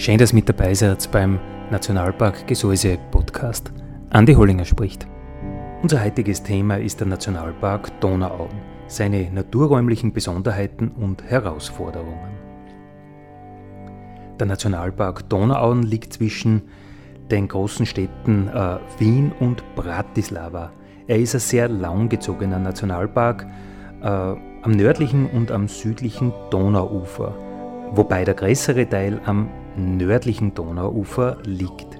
Schön, dass mit dabei seid beim Nationalpark Gesäuse Podcast. Andi Hollinger spricht. Unser heutiges Thema ist der Nationalpark Donauauen, seine naturräumlichen Besonderheiten und Herausforderungen. Der Nationalpark Donauauen liegt zwischen den großen Städten äh, Wien und Bratislava. Er ist ein sehr langgezogener Nationalpark äh, am nördlichen und am südlichen Donauufer, wobei der größere Teil am nördlichen Donauufer liegt.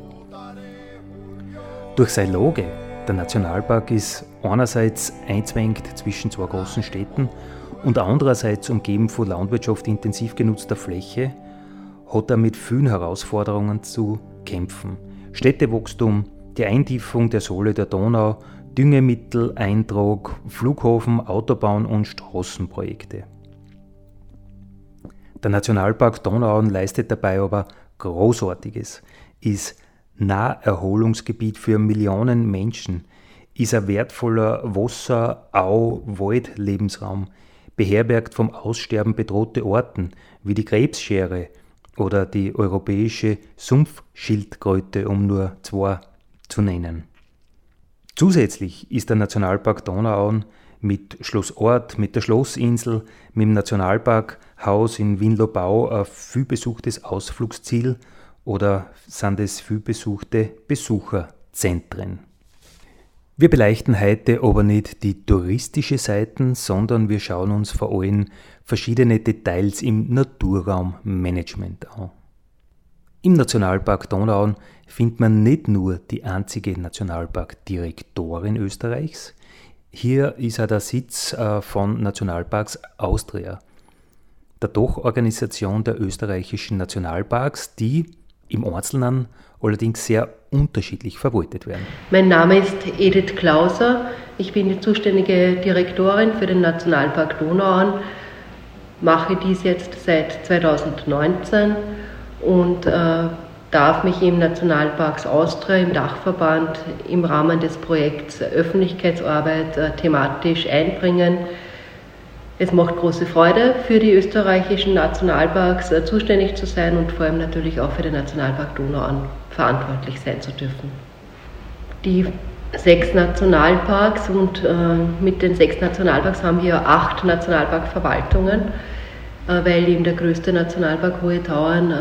Durch seine Lage, der Nationalpark ist einerseits einzwängt zwischen zwei großen Städten und andererseits umgeben von Landwirtschaft intensiv genutzter Fläche, hat er mit vielen Herausforderungen zu kämpfen. Städtewachstum, die Eintiefung der Sohle der Donau, Düngemittel, Eintrag, Flughafen, Autobahn und Straßenprojekte. Der Nationalpark Donauauen leistet dabei aber Großartiges, ist Naherholungsgebiet für Millionen Menschen, ist ein wertvoller Wasser-, Au-, Wald-Lebensraum, beherbergt vom Aussterben bedrohte Orten wie die Krebsschere oder die europäische Sumpfschildkröte, um nur zwei zu nennen. Zusätzlich ist der Nationalpark Donauauen mit Schloss Ort, mit der Schlossinsel, mit dem Nationalparkhaus in Winlobau ein vielbesuchtes Ausflugsziel oder sind es vielbesuchte Besucherzentren. Wir beleuchten heute aber nicht die touristische Seiten, sondern wir schauen uns vor allem verschiedene Details im Naturraummanagement an. Im Nationalpark Donauauen findet man nicht nur die einzige Nationalparkdirektorin Österreichs, hier ist auch der Sitz äh, von Nationalparks Austria, der Doch-Organisation der österreichischen Nationalparks, die im Einzelnen allerdings sehr unterschiedlich verwaltet werden. Mein Name ist Edith Klauser. Ich bin die zuständige Direktorin für den Nationalpark Donauauen, mache dies jetzt seit 2019 und äh, darf mich im Nationalparks Austria, im Dachverband, im Rahmen des Projekts Öffentlichkeitsarbeit äh, thematisch einbringen. Es macht große Freude, für die österreichischen Nationalparks äh, zuständig zu sein und vor allem natürlich auch für den Nationalpark Donau verantwortlich sein zu dürfen. Die sechs Nationalparks und äh, mit den sechs Nationalparks haben wir acht Nationalparkverwaltungen, weil eben der größte Nationalpark Hohe Tauern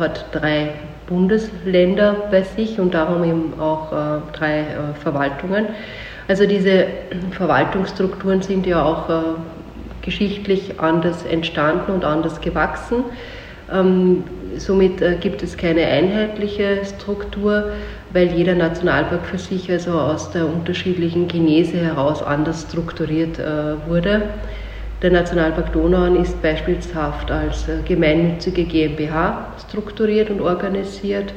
hat drei Bundesländer bei sich und darum eben auch äh, drei äh, Verwaltungen. Also diese Verwaltungsstrukturen sind ja auch geschichtlich anders entstanden und anders gewachsen. Ähm, somit gibt es keine einheitliche Struktur, weil jeder Nationalpark für sich also aus der unterschiedlichen Genese heraus anders strukturiert wurde. Der Nationalpark Donauan ist beispielshaft als äh, gemeinnützige GmbH strukturiert und organisiert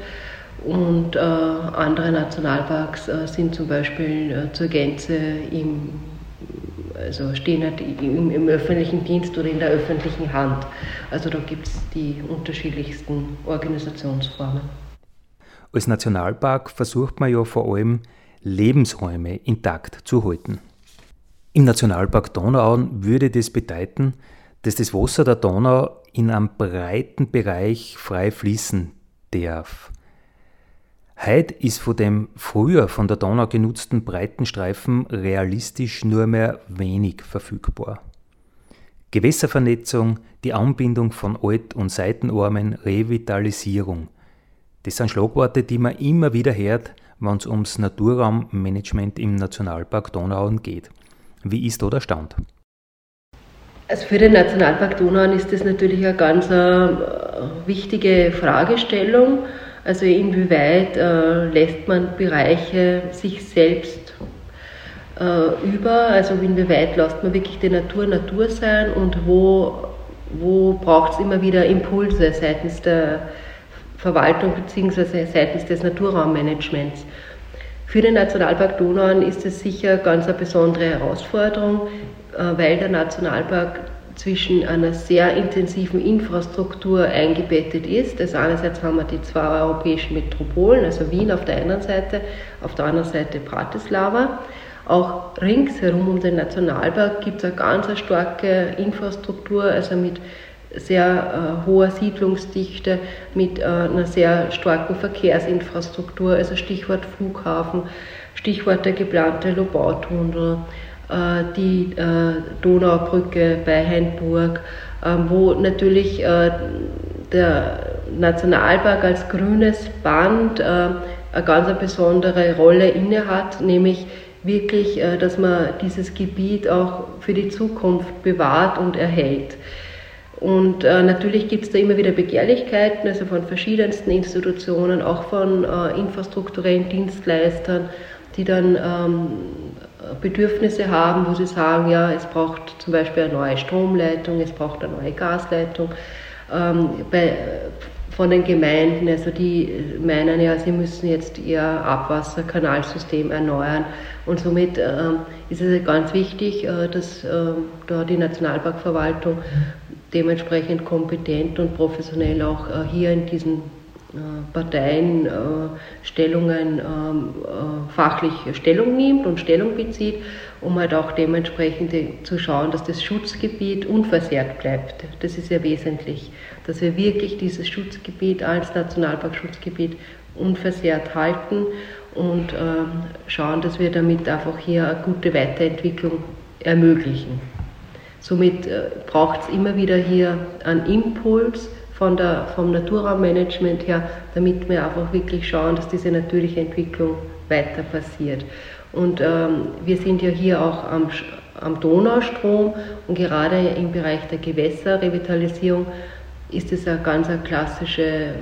und äh, andere Nationalparks äh, sind zum Beispiel äh, zur Gänze im, also stehen halt im, im, öffentlichen Dienst oder in der öffentlichen Hand. Also da gibt es die unterschiedlichsten Organisationsformen. Als Nationalpark versucht man ja vor allem Lebensräume intakt zu halten. Im Nationalpark Donauauen würde das bedeuten, dass das Wasser der Donau in einem breiten Bereich frei fließen darf. Heute ist von dem früher von der Donau genutzten Breitenstreifen realistisch nur mehr wenig verfügbar. Gewässervernetzung, die Anbindung von Alt- und Seitenarmen, Revitalisierung. Das sind Schlagworte, die man immer wieder hört, wenn es ums Naturraummanagement im Nationalpark Donauauen geht. Wie ist da der Stand? Also für den Nationalpark Donau ist das natürlich eine ganz äh, wichtige Fragestellung, Also inwieweit äh, lässt man Bereiche sich selbst äh, über, also inwieweit lässt man wirklich die Natur Natur sein und wo, wo braucht es immer wieder Impulse seitens der Verwaltung bzw. seitens des Naturraummanagements. Für den Nationalpark Donau ist es sicher ganz eine besondere Herausforderung, äh, weil der Nationalpark zwischen einer sehr intensiven Infrastruktur eingebettet ist. Also einerseits haben wir die zwei europäischen Metropolen, also Wien auf der einen Seite, auf der anderen Seite Bratislava. Auch ringsherum um den Nationalpark gibt es eine ganz starke Infrastruktur, also mit sehr äh, hoher Siedlungsdichte, mit äh, einer sehr starken Verkehrsinfrastruktur, also Stichwort Flughafen, Stichwort der geplante Lobautunnel, äh, die äh, Donaubrücke bei Hainburg, ähm, wo natürlich äh, der Nationalpark als grünes Band eine ganz besondere Rolle innehat, nämlich wirklich, dass man dieses Gebiet auch für die Zukunft bewahrt und erhält. Und äh, natürlich gibt es da immer wieder Begehrlichkeiten, also von verschiedensten Institutionen, auch von äh, infrastrukturellen Dienstleistern, die dann ähm, Bedürfnisse haben, wo sie sagen, ja, es braucht zum Beispiel eine neue Stromleitung, es braucht eine neue Gasleitung. Ähm, bei, von den Gemeinden, also die meinen ja, sie müssen jetzt ihr Abwasserkanalsystem erneuern und somit ähm, ist es ganz wichtig, äh, dass äh, da die Nationalparkverwaltung dementsprechend kompetent und professionell auch äh, hier in diesen äh, Parteien, äh, Stellungen ähm, fachlich Stellung nimmt und Stellung bezieht, um halt auch dementsprechend zu schauen, dass das Schutzgebiet unversehrt bleibt. Das ist ja wesentlich, dass wir wirklich dieses Schutzgebiet als Nationalparkschutzgebiet unversehrt halten und ähm, schauen, dass wir damit einfach hier eine gute Weiterentwicklung ermöglichen. Somit braucht es immer wieder hier einen Impuls, von der, vom Naturraummanagement her, damit wir einfach wirklich schauen, dass diese natürliche Entwicklung weiter passiert. Und ähm, wir sind ja hier auch am, am Donaustrom und gerade im Bereich der Gewässerrevitalisierung ist es eine ganz eine klassische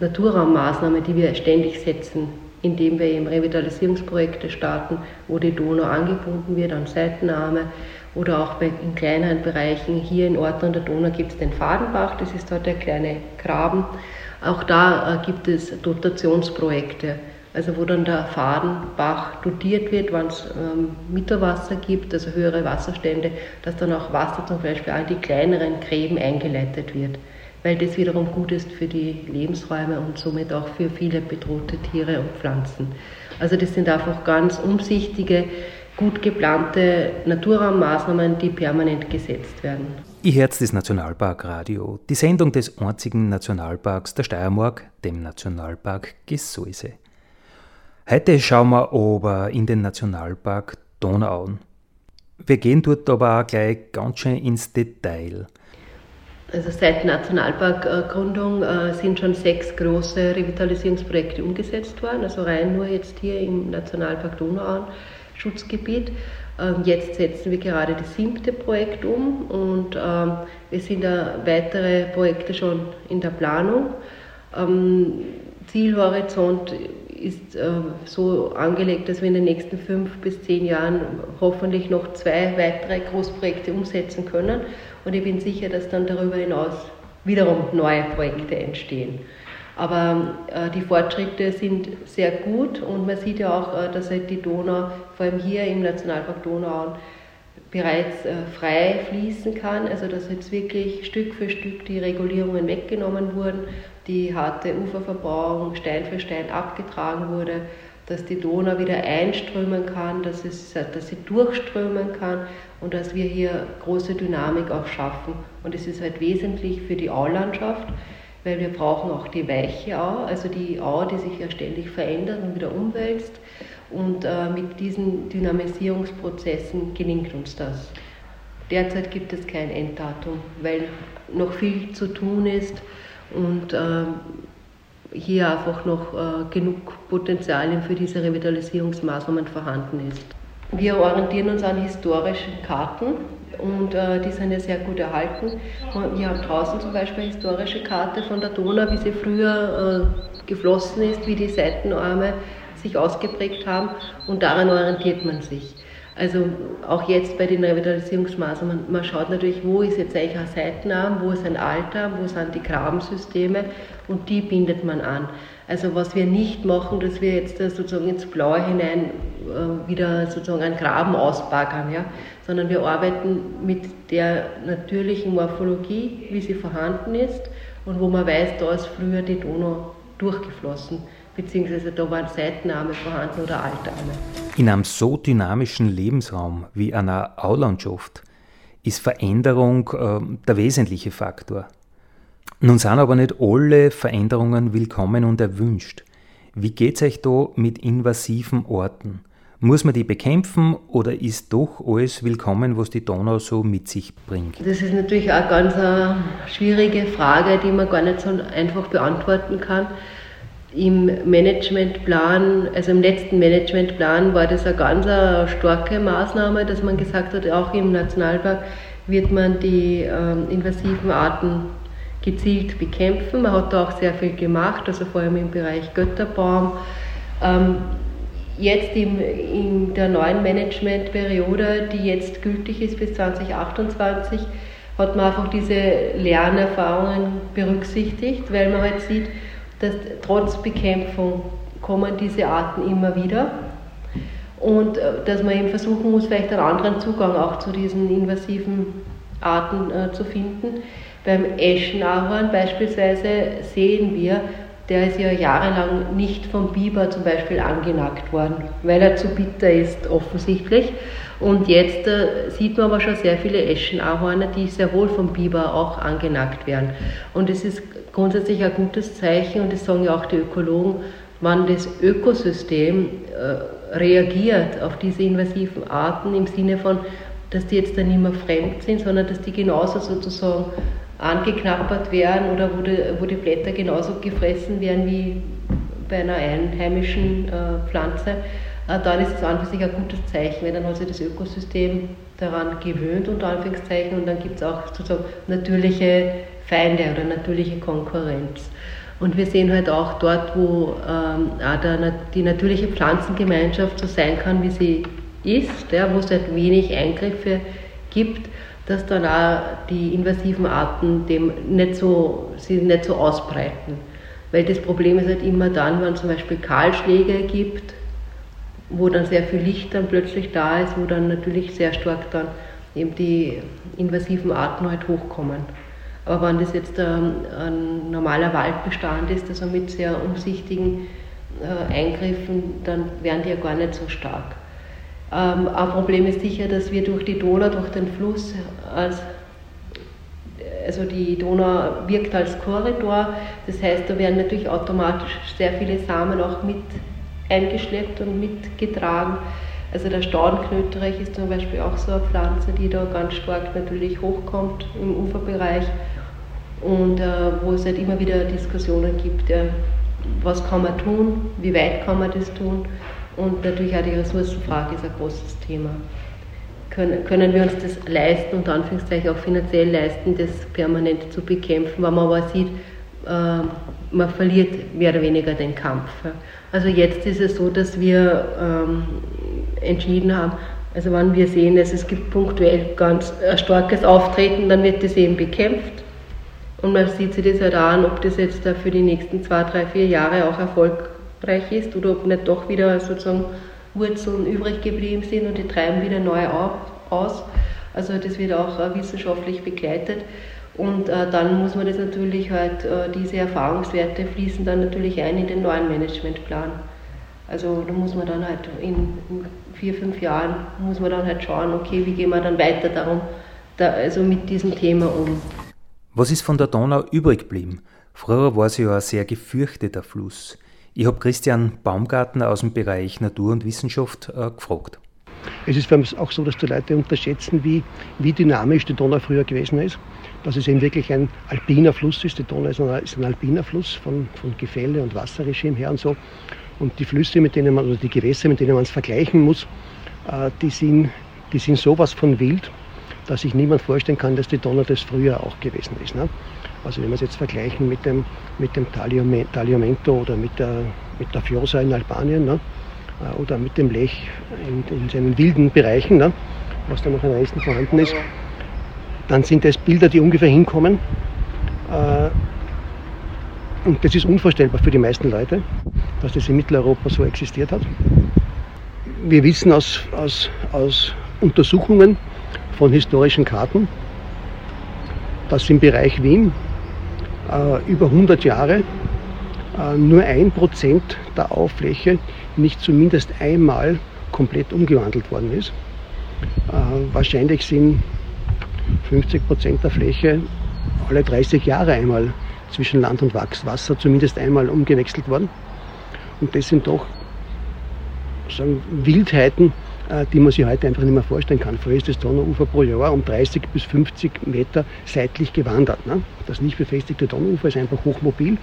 Naturraummaßnahme, die wir ständig setzen, indem wir eben Revitalisierungsprojekte starten, wo die Donau angebunden wird an Seitenarme oder auch bei, in kleineren Bereichen. Hier in Ort an der Donau gibt es den Fadenbach, das ist dort der kleine Graben. Auch da äh, gibt es Dotationsprojekte, also wo dann der Fadenbach dotiert wird, wenn es ähm, Mitterwasser gibt, also höhere Wasserstände, dass dann auch Wasser zum Beispiel an die kleineren Gräben eingeleitet wird, weil das wiederum gut ist für die Lebensräume und somit auch für viele bedrohte Tiere und Pflanzen. Also das sind einfach ganz umsichtige gut geplante Naturraummaßnahmen, die permanent gesetzt werden. Ihr Herz des Nationalparkradio, die Sendung des einzigen Nationalparks der Steiermark, dem Nationalpark Gesäuse. Heute schauen wir aber in den Nationalpark Donauauen. Wir gehen dort aber auch gleich ganz schön ins Detail. Also seit Nationalparkgründung äh, sind schon sechs große Revitalisierungsprojekte umgesetzt worden, also rein nur jetzt hier im Nationalpark Donauauen Schutzgebiet. Ähm, jetzt setzen wir gerade das siebte Projekt um und ähm, es sind weitere Projekte schon in der Planung. Ähm, Zielhorizont ist so angelegt, dass wir in den nächsten fünf bis zehn Jahren hoffentlich noch zwei weitere Großprojekte umsetzen können. Und ich bin sicher, dass dann darüber hinaus wiederum neue Projekte entstehen. Aber äh, die Fortschritte sind sehr gut und man sieht ja auch, äh, dass halt die Donau, vor allem hier im Nationalpark Donau, bereits äh, frei fließen kann. Also dass jetzt wirklich Stück für Stück die Regulierungen weggenommen wurden, die harte Uferverbauung Stein für Stein abgetragen wurde, dass die Donau wieder einströmen kann, dass, es, dass sie durchströmen kann und dass wir hier große Dynamik auch schaffen. Und es ist halt wesentlich für die Aulandschaft weil wir brauchen auch die weiche Au, also die Au, die sich ja ständig verändert und wieder umwälzt. Und äh, mit diesen Dynamisierungsprozessen gelingt uns das. Derzeit gibt es kein Enddatum, weil noch viel zu tun ist und äh, hier einfach noch äh, genug Potenzial für diese Revitalisierungsmaßnahmen vorhanden ist. Wir orientieren uns an historischen Karten und äh, die sind ja sehr gut erhalten. Wir haben draußen zum Beispiel eine historische Karte von der Donau, wie sie früher äh, geflossen ist, wie die Seitenarme sich ausgeprägt haben und daran orientiert man sich. Also auch jetzt bei den Revitalisierungsmaßnahmen, man schaut natürlich, wo ist jetzt eigentlich ein Seitenarm, wo ist ein Alter, wo sind die Grabensysteme und die bindet man an. Also was wir nicht machen, dass wir jetzt sozusagen ins Blaue hinein äh, wieder sozusagen einen Graben ausbaggern, ja? sondern wir arbeiten mit der natürlichen Morphologie, wie sie vorhanden ist und wo man weiß, da ist früher die Donau durchgeflossen beziehungsweise da waren Seitenarme vorhanden oder Altarme. In einem so dynamischen Lebensraum wie einer Aulandschaft ist Veränderung äh, der wesentliche Faktor. Nun sind aber nicht alle Veränderungen willkommen und erwünscht. Wie geht es euch da mit invasiven Orten? Muss man die bekämpfen oder ist doch alles willkommen, was die Donau so mit sich bringt? Das ist natürlich auch ganz eine schwierige Frage, die man gar nicht so einfach beantworten kann im Managementplan, also im letzten Managementplan war das eine ganz eine starke Maßnahme, dass man gesagt hat, auch im Nationalpark wird man die äh, invasiven Arten gezielt bekämpfen. Man hat da auch sehr viel gemacht, also vor allem im Bereich Götterbaum. Ähm, jetzt im, in der neuen Managementperiode, die jetzt gültig ist bis 2028, hat man einfach diese Lernerfahrungen berücksichtigt, weil man halt sieht, dass trotz Bekämpfung kommen diese Arten immer wieder und äh, dass man eben versuchen muss, vielleicht einen anderen Zugang auch zu diesen invasiven Arten äh, zu finden. Beim Eschenahorn beispielsweise sehen wir, der ist ja jahrelang nicht vom Biber zum Beispiel angenackt worden, weil er zu bitter ist offensichtlich. Und jetzt äh, sieht man aber schon sehr viele Eschenahorne, die sehr wohl vom Biber auch angenackt werden. Und es ist grundsätzlich ein gutes Zeichen und das sagen ja auch die Ökologen, wann das Ökosystem äh, reagiert auf diese invasiven Arten im Sinne von, dass die jetzt dann nicht mehr fremd sind, sondern dass die genauso sozusagen angeknappert werden oder wo die, wo die Blätter genauso gefressen werden wie bei einer einheimischen äh, Pflanze, äh, dann ist es an für sich ein gutes Zeichen, weil dann hat sich das Ökosystem daran gewöhnt, unter Anführungszeichen, und dann gibt es auch sozusagen natürliche Feinde oder natürliche Konkurrenz. Und wir sehen halt auch dort, wo ähm, auch der, die natürliche Pflanzengemeinschaft so sein kann, wie sie ist, ja, wo es halt wenig Eingriffe gibt, dass dann auch die invasiven Arten dem nicht so, sie nicht so ausbreiten. Weil das Problem ist halt immer dann, wenn es zum Beispiel Kahlschläge gibt, wo dann sehr viel Licht dann plötzlich da ist, wo dann natürlich sehr stark dann eben die invasiven Arten halt hochkommen. Aber wenn das jetzt ähm, ein normaler Waldbestand ist, also mit sehr umsichtigen äh, Eingriffen, dann wären die ja gar nicht so stark. Ähm, ein Problem ist sicher, dass wir durch die Donau, durch den Fluss, als, also die Donau wirkt als Korridor, das heißt, da werden natürlich automatisch sehr viele Samen auch mit eingeschleppt und mitgetragen. Also der Staudenknöterich ist zum Beispiel auch so eine Pflanze, die da ganz stark natürlich hochkommt im Uferbereich und äh, wo es halt immer wieder Diskussionen gibt, ja, was kann man tun, wie weit kann man das tun und natürlich auch die Ressourcenfrage ist ein großes Thema. Können, wir uns das leisten, unter Anführungszeichen auch finanziell leisten, das permanent zu bekämpfen, weil man aber sieht, äh, man verliert mehr oder weniger den Kampf. Also jetzt ist es so, dass wir ähm, entschieden haben, also wenn wir sehen, dass es gibt punktuell ganz ein starkes Auftreten, dann wird das eben bekämpft. Und man sieht sich das halt an, ob das jetzt für die nächsten zwei, drei, vier Jahre auch erfolgreich ist oder ob nicht doch wieder sozusagen Wurzeln übrig geblieben sind und die treiben wieder neu aus. Also das wird auch äh, wissenschaftlich begleitet. Und äh, dann muss man das natürlich halt, äh, diese Erfahrungswerte fließen dann natürlich ein in den neuen Managementplan. Also da muss man dann halt in, in, vier, fünf Jahren muss man dann halt schauen, okay, wie gehen wir dann weiter darum, da, also mit diesem Thema um. Was ist von der Donau übrig geblieben? Früher war sie ja ein sehr gefürchteter Fluss. Ich habe Christian Baumgartner aus dem Bereich Natur und Wissenschaft äh, gefragt. Es ist auch so, dass die Leute unterschätzen, wie, wie dynamisch die Donau früher gewesen ist. Dass es eben wirklich ein alpiner Fluss ist. Die Donau ist ein, ist ein alpiner Fluss von, von Gefälle und Wasserregime her und so. Und die Flüsse, mit denen man, oder die Gewässer, mit denen man es vergleichen muss, äh, die, sind, die sind sowas von wild, dass sich niemand vorstellen kann, dass die Donau das früher auch gewesen ist. Ne? Also wenn wir es jetzt vergleichen mit dem, mit dem Tagliamento oder mit der, mit der Fiosa in Albanien ne? Äh, oder mit dem Lech in, in seinen wilden Bereichen, ne? was da noch am meisten vorhanden ist, dann sind das Bilder, die ungefähr hinkommen. Äh, und das ist unvorstellbar für die meisten Leute, dass das in Mitteleuropa so existiert hat. Wir wissen aus, aus, aus Untersuchungen von historischen Karten, dass im Bereich Wien äh, über 100 Jahre äh, nur ein Prozent der Auffläche nicht zumindest einmal komplett umgewandelt worden ist. Äh, wahrscheinlich sind 50 Prozent der Fläche alle 30 Jahre einmal zwischen Land und Wasser zumindest einmal umgewechselt worden. Und das sind doch sagen, Wildheiten, die man sich heute einfach nicht mehr vorstellen kann. Früher ist das Donauufer pro Jahr um 30 bis 50 Meter seitlich gewandert. Ne? Das nicht befestigte Donauufer ist einfach hochmobil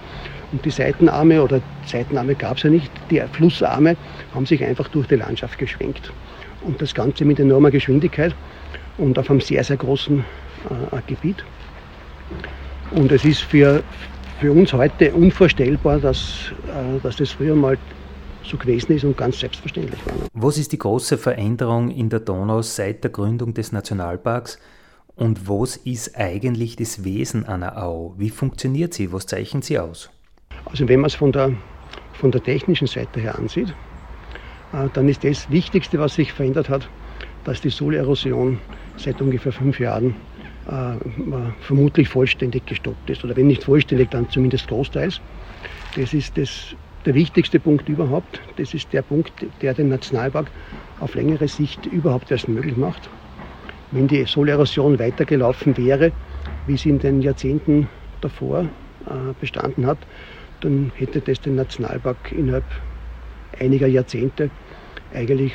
und die Seitenarme oder Seitenarme gab es ja nicht, die Flussarme haben sich einfach durch die Landschaft geschwenkt. Und das Ganze mit enormer Geschwindigkeit und auf einem sehr, sehr großen äh, Gebiet. Und es ist für, für uns heute unvorstellbar, dass, äh, dass das früher mal so gewesen ist und ganz selbstverständlich war. Was ist die große Veränderung in der Donau seit der Gründung des Nationalparks? Und was ist eigentlich das Wesen einer Au? Wie funktioniert sie? Was zeichnet sie aus? Also wenn man es von der, von der technischen Seite her ansieht, äh, dann ist das Wichtigste, was sich verändert hat, dass die Solerosion seit ungefähr fünf Jahren äh, vermutlich vollständig gestoppt ist. Oder wenn nicht vollständig, dann zumindest großteils. Das ist das, der wichtigste Punkt überhaupt. Das ist der Punkt, der den Nationalpark auf längere Sicht überhaupt erst möglich macht. Wenn die Solerosion weitergelaufen wäre, wie sie in den Jahrzehnten davor äh, bestanden hat, dann hätte das den Nationalpark innerhalb einiger Jahrzehnte eigentlich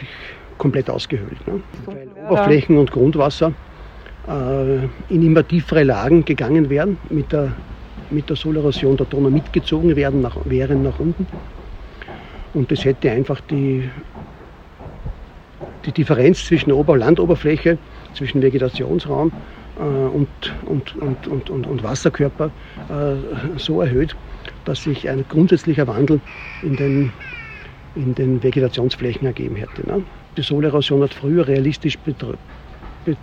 komplett ausgehöhlt. Ne? Weil Oberflächen und Grundwasser äh, in immer tiefere Lagen gegangen wären, mit der, mit der Solerosion der Donau mitgezogen werden, nach, wären nach unten. Und das hätte einfach die, die Differenz zwischen Ober- Landoberfläche, zwischen Vegetationsraum äh, und, und, und, und, und, und Wasserkörper äh, so erhöht, dass sich ein grundsätzlicher Wandel in den, in den Vegetationsflächen ergeben hätte. Ne? Die Solerosion hat früher realistisch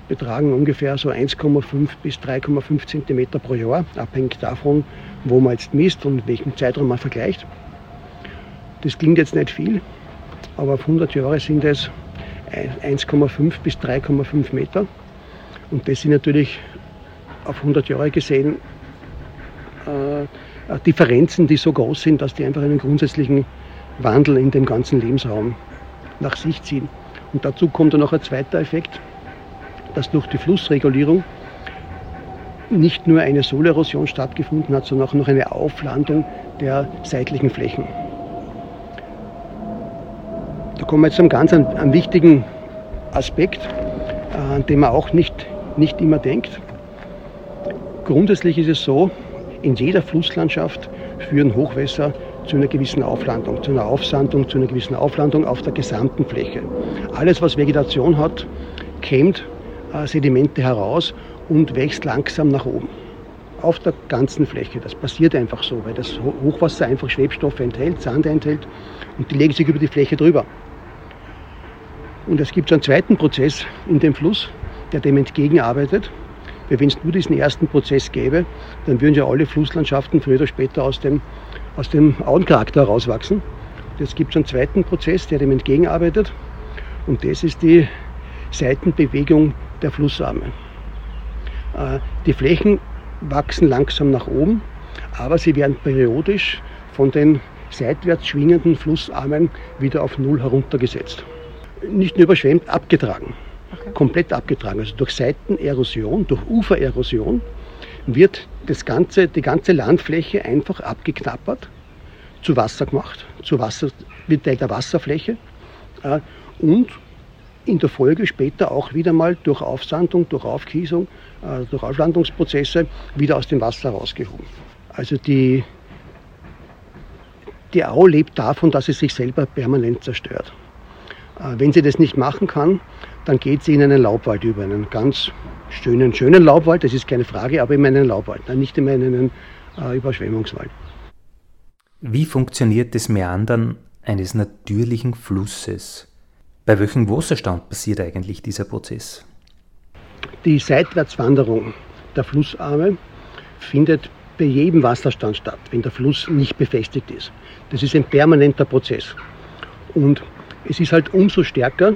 betragen ungefähr so 1,5 bis 3,5 cm pro Jahr, abhängig davon, wo man jetzt misst und welchen Zeitraum man vergleicht. Das klingt jetzt nicht viel, aber auf 100 Jahre sind es 1,5 bis 3,5 Meter. Und das sind natürlich auf 100 Jahre gesehen äh, Differenzen, die so groß sind, dass die einfach einen grundsätzlichen Wandel in dem ganzen Lebensraum nach sich ziehen. Und dazu kommt dann noch ein zweiter Effekt, dass durch die Flussregulierung nicht nur eine Solerosion stattgefunden hat, sondern auch noch eine Auflandung der seitlichen Flächen. Da kommen wir jetzt zu einem ganz einem wichtigen Aspekt, äh, an den man auch nicht, nicht immer denkt. Grundsätzlich ist es so, in jeder Flusslandschaft führen Hochwässer zu einer gewissen Auflandung, zu einer Aufsandung, zu einer gewissen Auflandung auf der gesamten Fläche. Alles, was Vegetation hat, kämmt Sedimente heraus und wächst langsam nach oben. Auf der ganzen Fläche. Das passiert einfach so, weil das Hochwasser einfach Schwebstoffe enthält, Sand enthält und die legen sich über die Fläche drüber. Und es gibt einen zweiten Prozess in dem Fluss, der dem entgegenarbeitet. Weil wenn es nur diesen ersten Prozess gäbe, dann würden ja alle Flusslandschaften früher oder später aus dem, aus dem Auencharakter herauswachsen. Es gibt so einen zweiten Prozess, der dem entgegenarbeitet. Und das ist die Seitenbewegung der Flussarme. Äh, die Flächen wachsen langsam nach oben, aber sie werden periodisch von den seitwärts schwingenden Flussarmen wieder auf Null heruntergesetzt. Nicht nur überschwemmt, abgetragen. Okay. Komplett abgetragen. Also durch Seitenerosion, durch Ufererosion wird das ganze, die ganze Landfläche einfach abgeknappert, zu Wasser gemacht, zu Wasser, wird Teil der Wasserfläche äh, und in der Folge später auch wieder mal durch Aufsandung, durch Aufkiesung, äh, durch Auflandungsprozesse wieder aus dem Wasser rausgehoben. Also die, die Au lebt davon, dass sie sich selber permanent zerstört. Äh, wenn sie das nicht machen kann, dann geht sie in einen Laubwald über, einen ganz schönen, schönen Laubwald, das ist keine Frage, aber in einen Laubwald, nicht in einen äh, Überschwemmungswald. Wie funktioniert das Meandern eines natürlichen Flusses? Bei welchem Wasserstand passiert eigentlich dieser Prozess? Die Seitwärtswanderung der Flussarme findet bei jedem Wasserstand statt, wenn der Fluss nicht befestigt ist. Das ist ein permanenter Prozess. Und es ist halt umso stärker,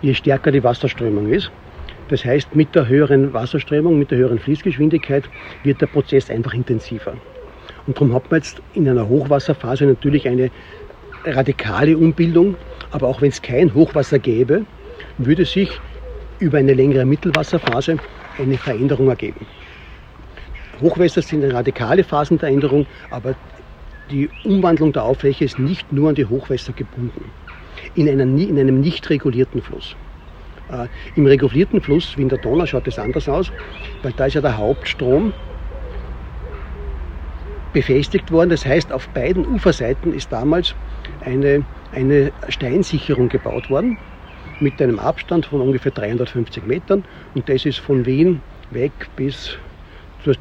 je stärker die Wasserströmung ist. Das heißt, mit der höheren Wasserströmung, mit der höheren Fließgeschwindigkeit wird der Prozess einfach intensiver. Und darum hat man jetzt in einer Hochwasserphase natürlich eine radikale Umbildung, aber auch wenn es kein Hochwasser gäbe, würde sich über eine längere Mittelwasserphase eine Veränderung ergeben. Hochwässer sind radikale Phasen der Änderung, aber die Umwandlung der Auffläche ist nicht nur an die Hochwässer gebunden. In, einer, in einem nicht regulierten Fluss. Äh, Im regulierten Fluss, wie in der Donau, schaut es anders aus, weil da ist ja der Hauptstrom befestigt worden. Das heißt, auf beiden Uferseiten ist damals eine, eine Steinsicherung gebaut worden mit einem Abstand von ungefähr 350 Metern und das ist von Wien weg bis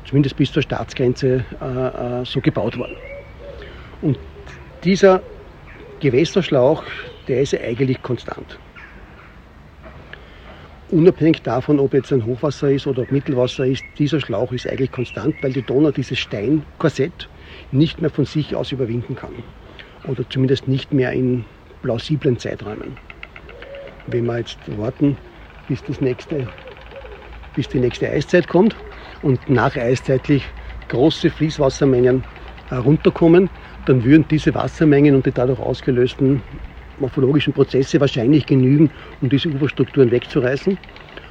zumindest bis zur Staatsgrenze äh, äh, so gebaut worden. Und dieser Gewässerschlauch, der ist eigentlich konstant. Unabhängig davon, ob jetzt ein Hochwasser ist oder ob Mittelwasser ist, dieser Schlauch ist eigentlich konstant, weil die Donau dieses Steinkorsett nicht mehr von sich aus überwinden kann. Oder zumindest nicht mehr in plausiblen Zeiträumen. Wenn wir jetzt warten, bis, das nächste, bis die nächste Eiszeit kommt und nach nacheiszeitig große Fließwassermengen herunterkommen, dann würden diese Wassermengen und die dadurch ausgelösten morphologischen Prozesse wahrscheinlich genügen, um diese Uferstrukturen wegzureißen.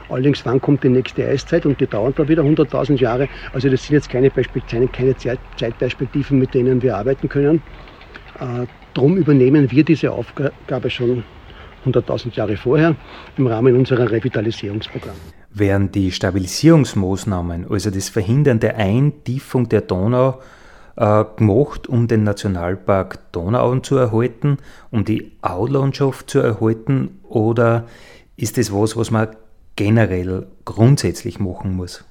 Allerdings, wann kommt die nächste Eiszeit und die dauert dann wieder 100.000 Jahre. Also das sind jetzt keine, keine Zeitperspektiven, mit denen wir arbeiten können. Äh, drum übernehmen wir diese Aufgabe schon 100.000 Jahre vorher im Rahmen unserer Revitalisierungsprogramme. Während die Stabilisierungsmaßnahmen, also das Verhindern der Eintiefung der Donau, äh, gemacht, um den Nationalpark Donau zu erhalten, um die Aulandschaft zu erhalten? Oder ist das was, was man generell grundsätzlich machen muss?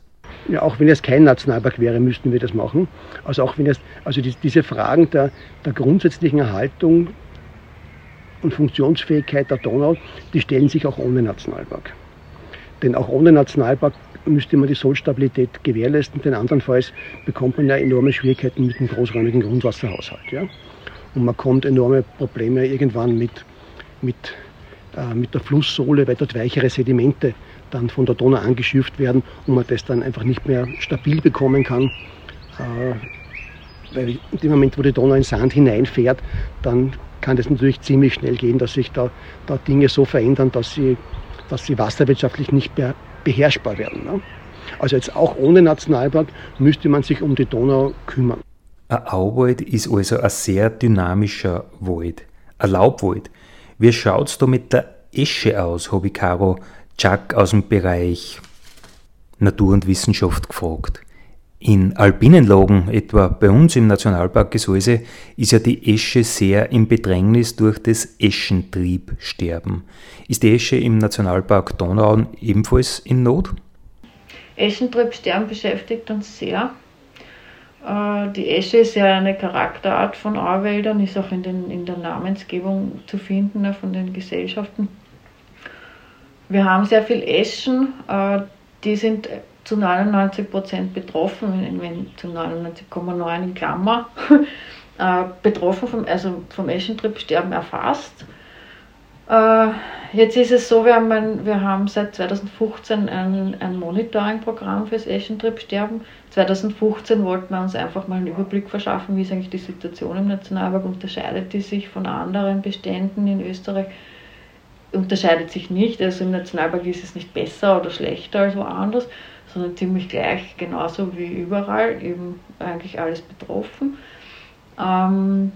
Ja, auch wenn es kein Nationalpark wäre, müssten wir das machen. Also auch wenn es, also die, diese Fragen der, der grundsätzlichen Erhaltung und Funktionsfähigkeit der Donau, die stellen sich auch ohne Nationalpark. Denn auch ohne Nationalpark müsste man die Sollstabilität gewährleisten, denn andernfalls bekommt man ja enorme Schwierigkeiten mit dem großräumigen Grundwasserhaushalt. Ja? Und man kommt enorme Probleme irgendwann mit, mit, mit der Flusssohle, weil dort weichere Sedimente dann von der Donau angeschürft werden und man das dann einfach nicht mehr stabil bekommen kann. Äh, weil in dem Moment, wo die Donau in Sand hineinfährt, dann kann das natürlich ziemlich schnell gehen, dass sich da, da Dinge so verändern, dass sie, dass sie wasserwirtschaftlich nicht mehr beherrschbar werden. Ne? Also jetzt auch ohne Nationalpark müsste man sich um die Donau kümmern. Ein Auwald ist also ein sehr dynamischer Wald, ein Laubwald. Wie schaut es da mit der Esche aus, habe ich Caro Chuck aus dem Bereich Natur und Wissenschaft gefragt. In alpinen Lagen, etwa bei uns im Nationalpark Gesäuse, ist ja die Esche sehr im Bedrängnis durch das Eschentriebsterben. Ist die Esche im Nationalpark Donau ebenfalls in Not? Eschentriebsterben beschäftigt uns sehr. Äh, die Esche ist ja eine Charakterart von Auwäldern, ist auch in, den, in der Namensgebung zu finden ne, von den Gesellschaften. Wir haben sehr viel Eschen, äh, die sind zu 99 Prozent betroffen, wenn, zu 99,9 in Klammer, äh, betroffen vom, also vom Eschentriebsterben erfasst. Äh, jetzt ist es so, wir haben, wir haben seit 2015 ein, ein Monitoring-Programm fürs Eschentriebsterben. 2015 wollten wir uns einfach mal einen Überblick verschaffen, wie ist eigentlich die Situation im Nationalpark, unterscheidet die sich von anderen Beständen in Österreich unterscheidet sich nicht. Also im Nationalpark ist es nicht besser oder schlechter als woanders, sondern ziemlich gleich, genauso wie überall, eben eigentlich alles betroffen. Ähm,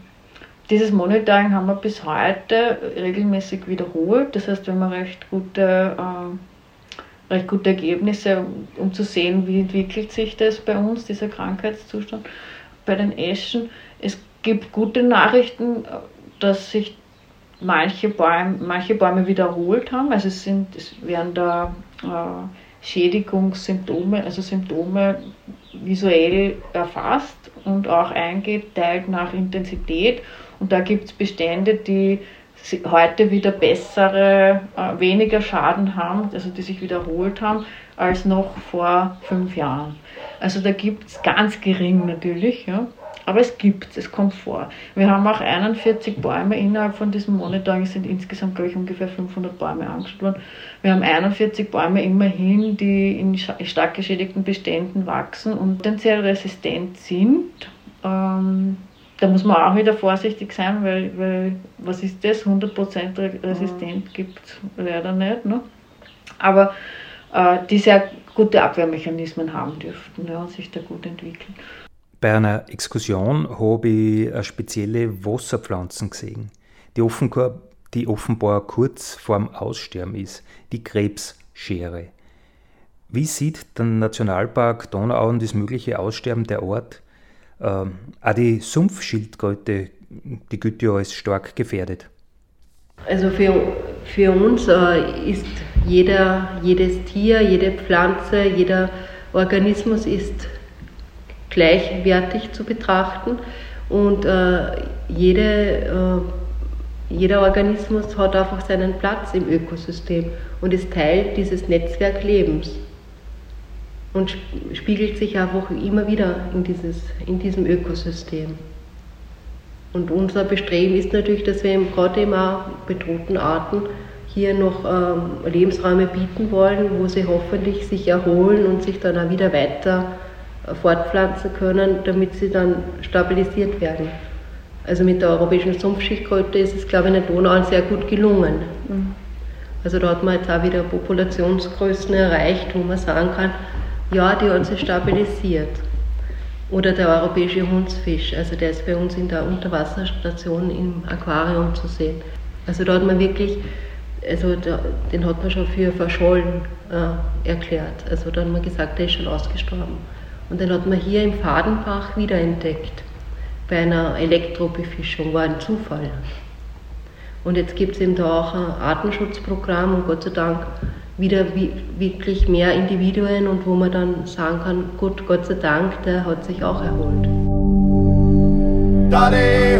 dieses Monitoring haben wir bis heute regelmäßig wiederholt. Das heißt, wir haben recht gute, äh, recht gute Ergebnisse, um zu sehen, wie entwickelt sich das bei uns, dieser Krankheitszustand bei den Eschen. Es gibt gute Nachrichten, dass sich manche Bäume, manche Bäume wiederholt haben. Also es, sind, es werden da äh, Schädigungssymptome, also Symptome visuell erfasst und auch eingeteilt nach Intensität. Und da gibt es Bestände, die heute wieder bessere, äh, weniger Schaden haben, also die sich wiederholt haben, als noch vor fünf Jahren. Also da gibt es ganz gering natürlich, ja. Aber es gibt es, kommt vor. Wir haben auch 41 Bäume innerhalb von diesem Monitoring, es sind insgesamt, glaube ich, ungefähr 500 Bäume angeschaut worden. Wir haben 41 Bäume immerhin, die in stark geschädigten Beständen wachsen und potenziell resistent sind. Ähm, da muss man auch wieder vorsichtig sein, weil, weil was ist das? 100% resistent mhm. gibt es leider nicht. Ne? Aber äh, die sehr gute Abwehrmechanismen haben dürften ja, und sich da gut entwickeln. Bei einer Exkursion habe ich eine spezielle Wasserpflanzen gesehen, die offenbar, die offenbar kurz vorm Aussterben ist, die Krebsschere. Wie sieht der Nationalpark Donauauen das mögliche Aussterben der Art? Ähm, auch die Sumpfschildkröte, die gilt ja als stark gefährdet. Also für, für uns äh, ist jeder, jedes Tier, jede Pflanze, jeder Organismus ist gleichwertig zu betrachten und äh, jede, äh, jeder Organismus hat einfach seinen Platz im Ökosystem und ist Teil dieses Netzwerklebens und spiegelt sich einfach immer wieder in, dieses, in diesem Ökosystem. Und unser Bestreben ist natürlich, dass wir gerade immer bedrohten Arten hier noch ähm, Lebensräume bieten wollen, wo sie hoffentlich sich erholen und sich dann auch wieder weiter fortpflanzen können, damit sie dann stabilisiert werden. Also mit der europäischen Sumpfschildkröte ist es, glaube ich, in der Donau sehr gut gelungen. Mhm. Also da hat man jetzt auch wieder Populationsgrößen erreicht, wo man sagen kann, ja, die hat sich stabilisiert. Oder der europäische Hundsfisch, also der ist bei uns in der Unterwasserstation im Aquarium zu sehen. Also da hat man wirklich, also da, den hat man schon für verschollen äh, erklärt. Also da hat man gesagt, der ist schon ausgestorben. Und den hat man hier im Fadenbach wiederentdeckt, bei einer Elektrobefischung, war ein Zufall. Und jetzt gibt es eben da auch ein Artenschutzprogramm und Gott sei Dank wieder wirklich mehr Individuen und wo man dann sagen kann, gut, Gott sei Dank, der hat sich auch erholt. Dale,